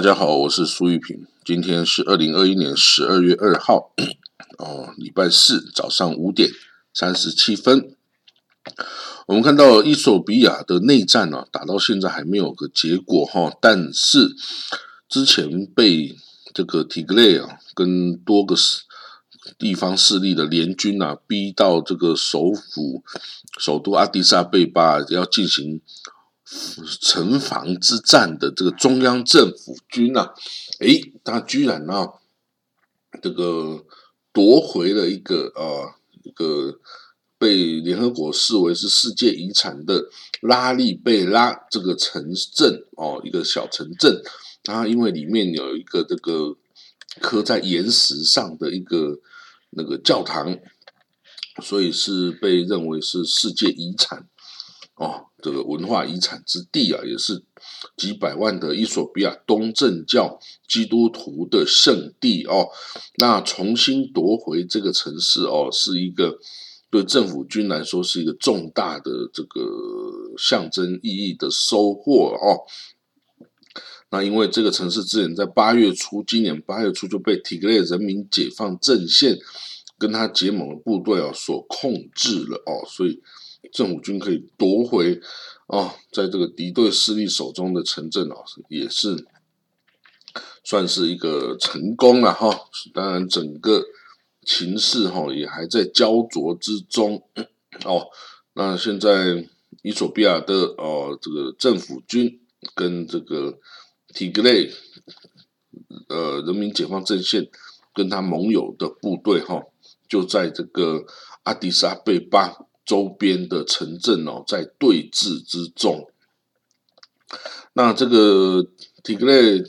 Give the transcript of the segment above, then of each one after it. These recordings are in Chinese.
大家好，我是苏玉平。今天是二零二一年十二月二号，哦，礼拜四早上五点三十七分。我们看到伊索比亚的内战呢，打到现在还没有个结果哈。但是之前被这个提格雷啊跟多个地方势力的联军啊逼到这个首府首都阿迪萨贝巴要进行。城防之战的这个中央政府军啊，诶，他居然呢，这个夺回了一个呃，一个被联合国视为是世界遗产的拉利贝拉这个城镇哦，一个小城镇，它因为里面有一个这个刻在岩石上的一个那个教堂，所以是被认为是世界遗产。哦，这个文化遗产之地啊，也是几百万的伊索比亚东正教基督徒的圣地哦。那重新夺回这个城市哦，是一个对政府军来说是一个重大的这个象征意义的收获哦。那因为这个城市之前在八月初，今年八月初就被提格雷人民解放阵线跟他结盟的部队哦所控制了哦，所以。政府军可以夺回哦，在这个敌对势力手中的城镇哦，也是算是一个成功了哈。当然，整个情势哈也还在焦灼之中哦。那现在，伊索比亚的哦这个政府军跟这个提格雷呃人民解放阵线跟他盟友的部队哈，就在这个阿迪萨贝巴。周边的城镇哦，在对峙之中。那这个提格雷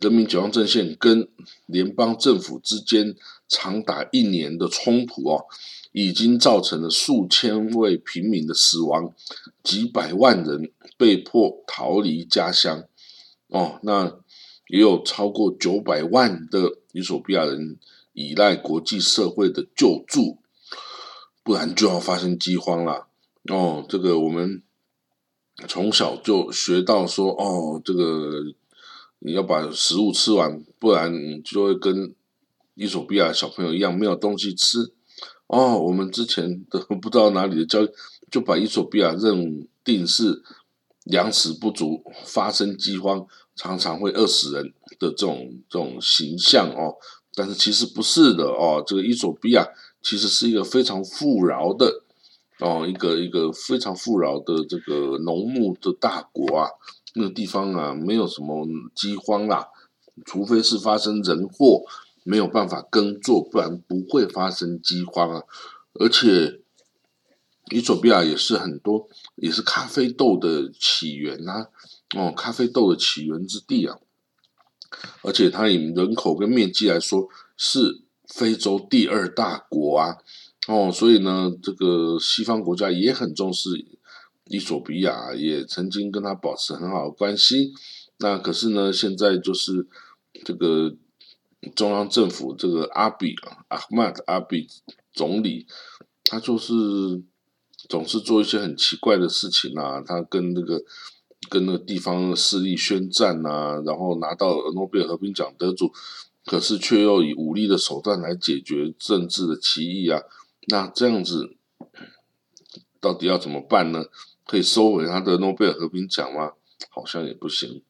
人民解放阵线跟联邦政府之间长达一年的冲突哦，已经造成了数千位平民的死亡，几百万人被迫逃离家乡哦。那也有超过九百万的伊索比亚人依赖国际社会的救助。不然就要发生饥荒了哦。这个我们从小就学到说哦，这个你要把食物吃完，不然就会跟伊索比亚小朋友一样没有东西吃哦。我们之前的不知道哪里的教，就把伊索比亚认定是粮食不足、发生饥荒、常常会饿死人的这种这种形象哦。但是其实不是的哦，这个伊索比亚。其实是一个非常富饶的哦，一个一个非常富饶的这个农牧的大国啊，那个地方啊，没有什么饥荒啦，除非是发生人祸，没有办法耕作，不然不会发生饥荒啊。而且，伊索比亚也是很多，也是咖啡豆的起源呐，哦，咖啡豆的起源之地啊。而且它以人口跟面积来说是。非洲第二大国啊，哦，所以呢，这个西方国家也很重视伊索比亚，也曾经跟他保持很好的关系。那可是呢，现在就是这个中央政府这个阿比啊，阿曼阿比总理，他就是总是做一些很奇怪的事情啊，他跟那个跟那个地方势力宣战啊，然后拿到诺贝尔和平奖得主。可是却又以武力的手段来解决政治的歧义啊，那这样子到底要怎么办呢？可以收回他的诺贝尔和平奖吗？好像也不行。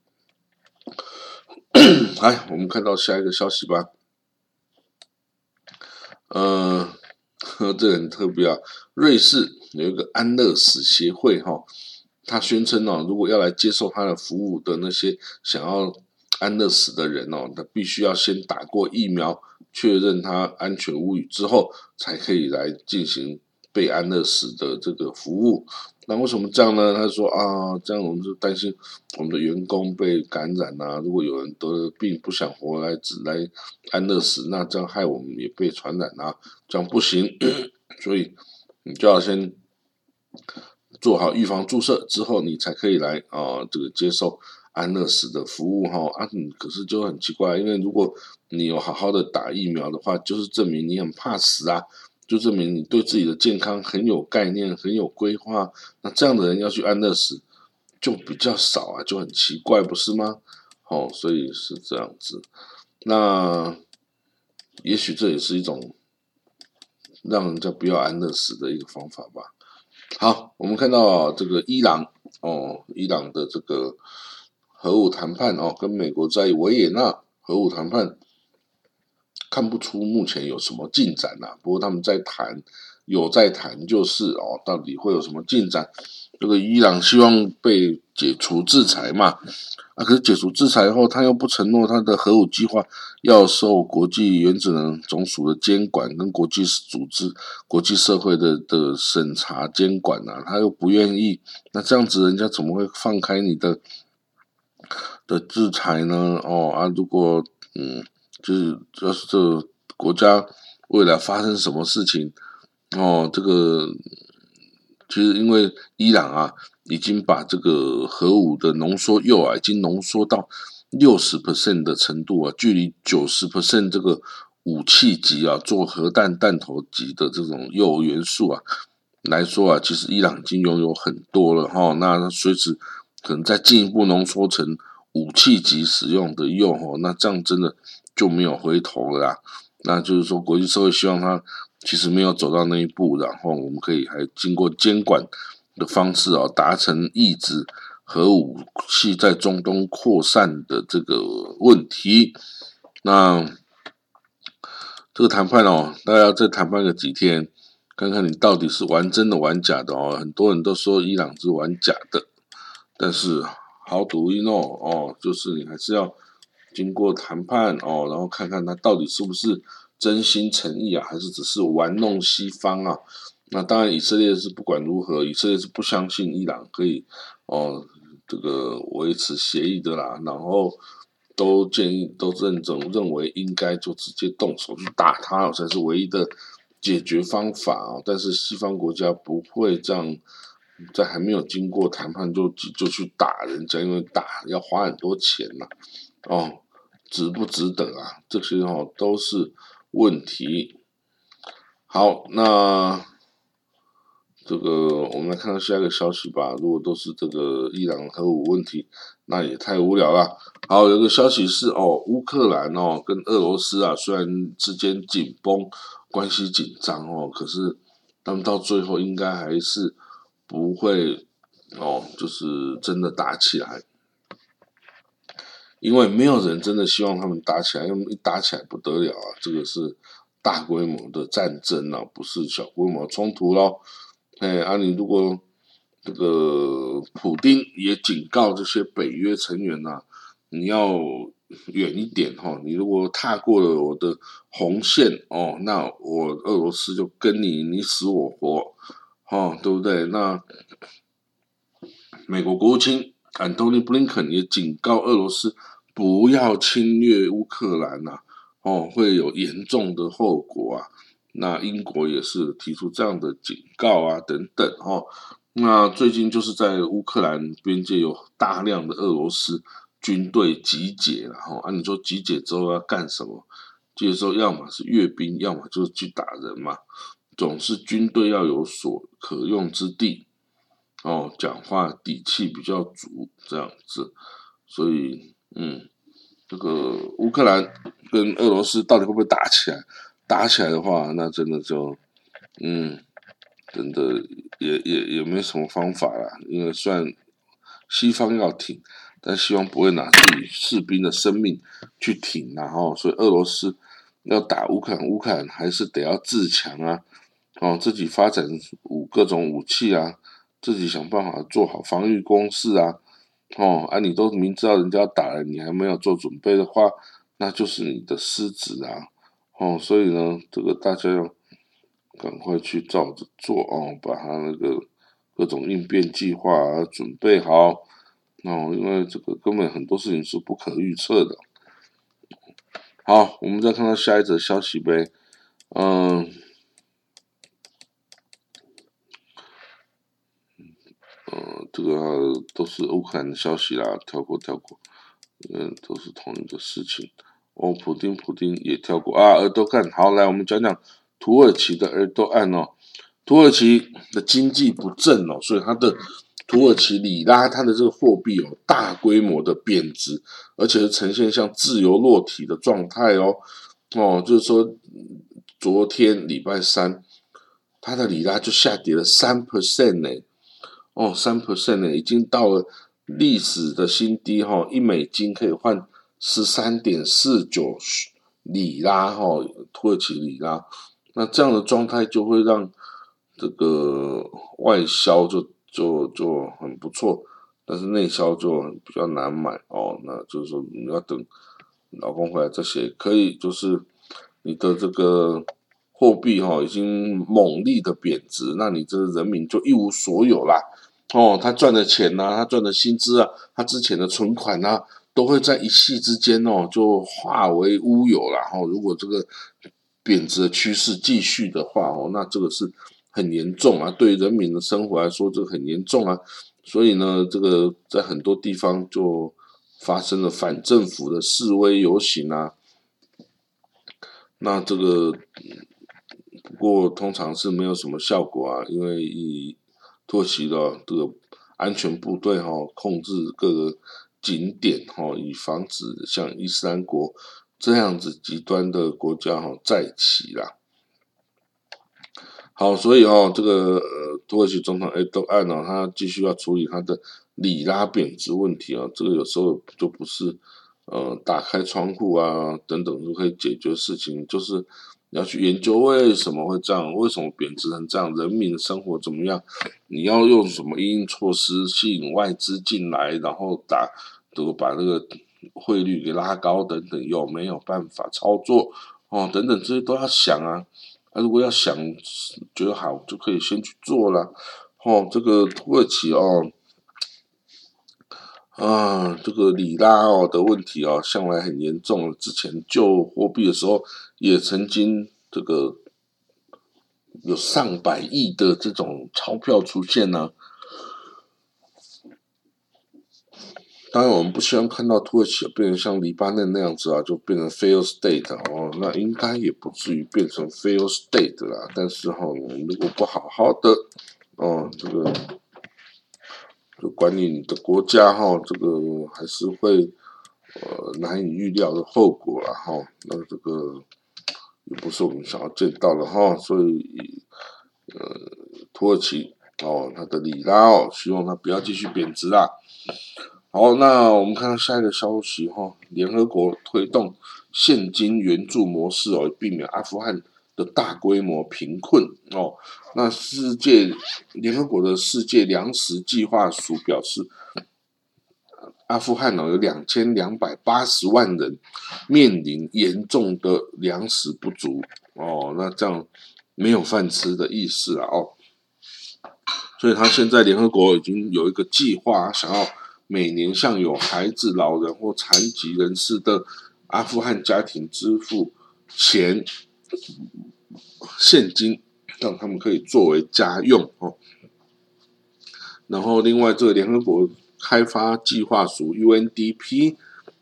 来，我们看到下一个消息吧。呃，这很特别啊，瑞士有一个安乐死协会哈，他宣称哦，如果要来接受他的服务的那些想要。安乐死的人哦，他必须要先打过疫苗，确认他安全无虞之后，才可以来进行被安乐死的这个服务。那为什么这样呢？他说啊，这样我们就担心我们的员工被感染啊。如果有人得了病不想活来只来安乐死，那这样害我们也被传染啊，这样不行。所以你就要先做好预防注射之后，你才可以来啊，这个接受。安乐死的服务哈啊，可是就很奇怪，因为如果你有好好的打疫苗的话，就是证明你很怕死啊，就证明你对自己的健康很有概念、很有规划。那这样的人要去安乐死就比较少啊，就很奇怪，不是吗？哦，所以是这样子。那也许这也是一种让人家不要安乐死的一个方法吧。好，我们看到这个伊朗哦，伊朗的这个核武谈判哦，跟美国在维也纳核武谈判，看不出目前有什么进展呐。不过他们在谈，有在谈，就是哦，到底会有什么进展？这个伊朗希望被解除制裁嘛？啊，可是解除制裁后，他又不承诺他的核武计划要受国际原子能总署的监管，跟国际组织、国际社会的的审查监管啊，他又不愿意。那这样子，人家怎么会放开你的的制裁呢？哦啊，如果嗯，就是要是这国家未来发生什么事情，哦，这个。其实，因为伊朗啊，已经把这个核武的浓缩铀啊，已经浓缩到六十 percent 的程度啊，距离九十 percent 这个武器级啊，做核弹弹头级的这种铀元素啊来说啊，其实伊朗已经拥有很多了哈。那随时可能再进一步浓缩成武器级使用的用哦，那这样真的就没有回头了啦。那就是说，国际社会希望它。其实没有走到那一步，然后我们可以还经过监管的方式啊，达成抑制核武器在中东扩散的这个问题。那这个谈判哦，大家再谈判个几天，看看你到底是玩真的玩假的哦。很多人都说伊朗是玩假的，但是好赌一诺哦，就是你还是要经过谈判哦，然后看看他到底是不是。真心诚意啊，还是只是玩弄西方啊？那当然，以色列是不管如何，以色列是不相信伊朗可以哦这个维持协议的啦。然后都建议都认证认为应该就直接动手去打他才是唯一的解决方法啊。但是西方国家不会这样，在还没有经过谈判就就去打人家，因为打要花很多钱呐。哦，值不值得啊？这些哦都是。问题好，那这个我们来看看下一个消息吧。如果都是这个伊朗核武问题，那也太无聊了。好，有个消息是哦，乌克兰哦跟俄罗斯啊，虽然之间紧绷，关系紧张哦，可是他们到最后应该还是不会哦，就是真的打起来。因为没有人真的希望他们打起来，因为一打起来不得了啊！这个是大规模的战争啊，不是小规模冲突咯。哎，啊，你如果这个普丁也警告这些北约成员呐，你要远一点哈！你如果踏过了我的红线哦，那我俄罗斯就跟你你死我活，哦，对不对？那美国国务卿安东尼布林肯也警告俄罗斯。不要侵略乌克兰呐，哦，会有严重的后果啊。那英国也是提出这样的警告啊，等等哦。那最近就是在乌克兰边界有大量的俄罗斯军队集结，然后啊，你说集结之后要干什么？集结之后要么是阅兵，要么就是去打人嘛。总是军队要有所可用之地，哦，讲话底气比较足这样子，所以。嗯，这个乌克兰跟俄罗斯到底会不会打起来？打起来的话，那真的就，嗯，真的也也也没什么方法了。因为虽然西方要挺，但希望不会拿自己士兵的生命去挺，然后所以俄罗斯要打乌克兰，乌克兰还是得要自强啊，哦，自己发展武各种武器啊，自己想办法做好防御工事啊。哦，啊，你都明知道人家打了，你还没有做准备的话，那就是你的失职啊！哦，所以呢，这个大家要赶快去照着做哦，把他那个各种应变计划啊准备好哦，因为这个根本很多事情是不可预测的。好，我们再看到下一则消息呗，嗯。呃，都是乌克兰的消息啦，跳过跳过，嗯，都是同一个事情。哦，普丁普丁也跳过啊，耳朵看好来，我们讲讲土耳其的耳朵案哦。土耳其的经济不振哦，所以它的土耳其里拉它的这个货币哦，大规模的贬值，而且是呈现像自由落体的状态哦。哦，就是说，昨天礼拜三，它的里拉就下跌了三 percent 呢。哦，三 percent 呢，已经到了历史的新低哈，一美金可以换十三点四九里拉哈，土耳其里拉。那这样的状态就会让这个外销就就就很不错，但是内销就比较难买哦。那就是说你要等老公回来再写，可以就是你的这个货币哈已经猛烈的贬值，那你这人民就一无所有啦。哦，他赚的钱呐，他赚的薪资啊，他之前的存款呐，都会在一夕之间哦就化为乌有了。哦，如果这个。贬值的趋势继续的话哦，那这个是很严重啊，对人民的生活来说，这很严重啊。所以呢，这个在很多地方就发生了反政府的示威游行啊。那这个过通常是没有什么效果啊，因为以土耳其的这个安全部队哈控制各个景点哈，以防止像伊斯兰国。这样子极端的国家哈再起啦，好，所以哦，这个呃土耳其总统埃多安哦，他继续要处理他的里拉贬值问题啊，这个有时候就不是呃打开窗户啊等等就可以解决事情，就是你要去研究为什么会这样，为什么贬值成这样，人民生活怎么样，你要用什么应措施吸引外资进来，然后打这个把这个。汇率给拉高等等，有没有办法操作哦？等等这些都要想啊。啊，如果要想觉得好，就可以先去做了。哦，这个土耳其哦，啊，这个里拉哦的问题哦，向来很严重。之前救货币的时候，也曾经这个有上百亿的这种钞票出现呢。当然，我们不希望看到土耳其变成像黎巴嫩那样子啊，就变成 fail state 哦。那应该也不至于变成 fail state 啦。但是哈，如果不好好的哦，这个就管理你的国家哈，这个还是会呃难以预料的后果了哈。那这个也不是我们想要见到的哈。所以呃，土耳其哦，它的里拉哦，希望它不要继续贬值啦。好，那我们看到下一个消息哈，联合国推动现金援助模式哦，避免阿富汗的大规模贫困哦。那世界联合国的世界粮食计划署表示，阿富汗哦有两千两百八十万人面临严重的粮食不足哦，那这样没有饭吃的意思啊哦。所以他现在联合国已经有一个计划，想要。每年向有孩子、老人或残疾人士的阿富汗家庭支付钱现金，让他们可以作为家用哦。然后，另外这个联合国开发计划署 UNDP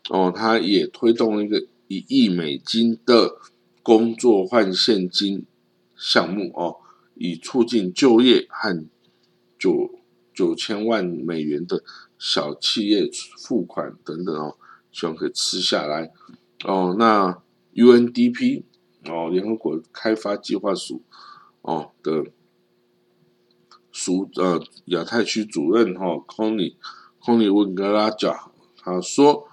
哦，它也推动了一个一亿美金的工作换现金项目哦，以促进就业和九九千万美元的。小企业付款等等哦，希望可以吃下来哦。那 UNDP 哦，联合国开发计划署哦的署呃亚太区主任哈康尼康尼温格拉贾他说，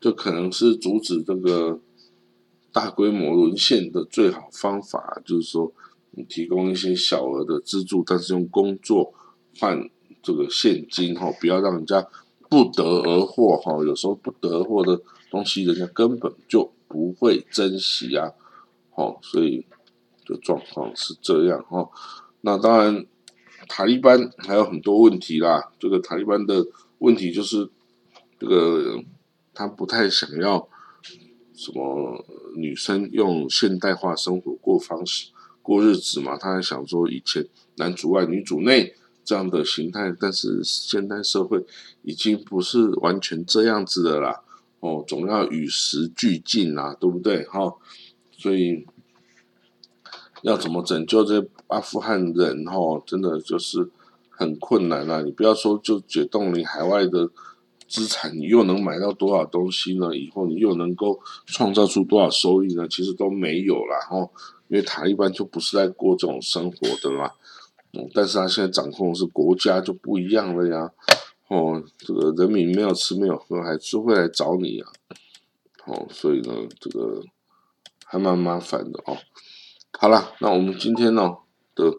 这可能是阻止这个大规模沦陷的最好方法，就是说你提供一些小额的资助，但是用工作换。这个现金哈，不要让人家不得而获哈。有时候不得而获的东西，人家根本就不会珍惜啊。哦，所以的状况是这样哈。那当然，塔利班还有很多问题啦。这个塔利班的问题就是，这个他不太想要什么女生用现代化生活过方式过日子嘛。他还想说，以前男主外女主内。这样的形态，但是现代社会已经不是完全这样子的啦，哦，总要与时俱进啦，对不对？哈，所以要怎么拯救这阿富汗人？哈，真的就是很困难啊！你不要说就解冻你海外的资产，你又能买到多少东西呢？以后你又能够创造出多少收益呢？其实都没有啦，哦，因为塔利班就不是在过这种生活的嘛，嗯，但是他现在掌控的是国家就不一样了呀，哦，这个人民没有吃没有喝，还是会来找你啊，哦，所以呢，这个还蛮麻烦的哦。好了，那我们今天呢的。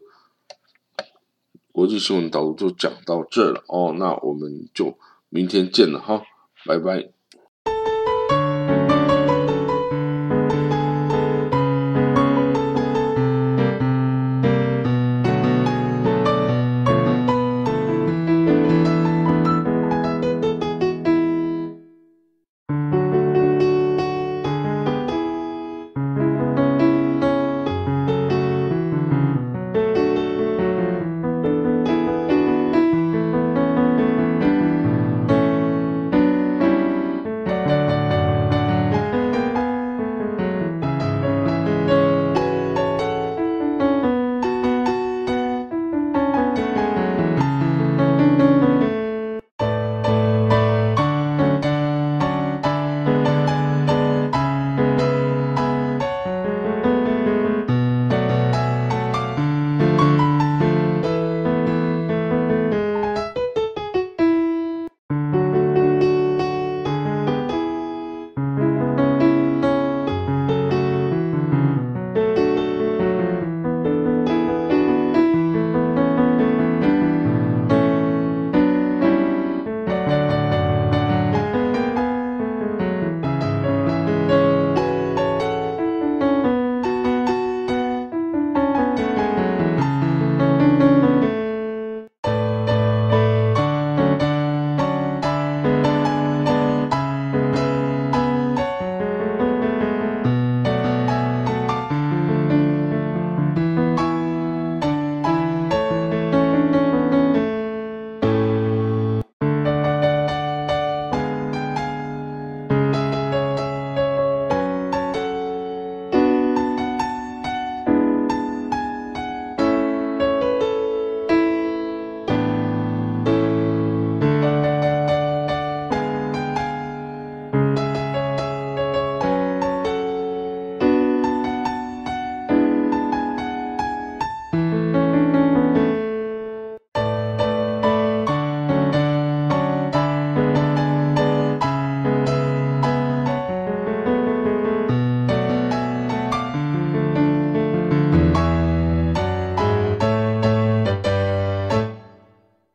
国际新闻导读就讲到这了哦，那我们就明天见了哈，拜拜。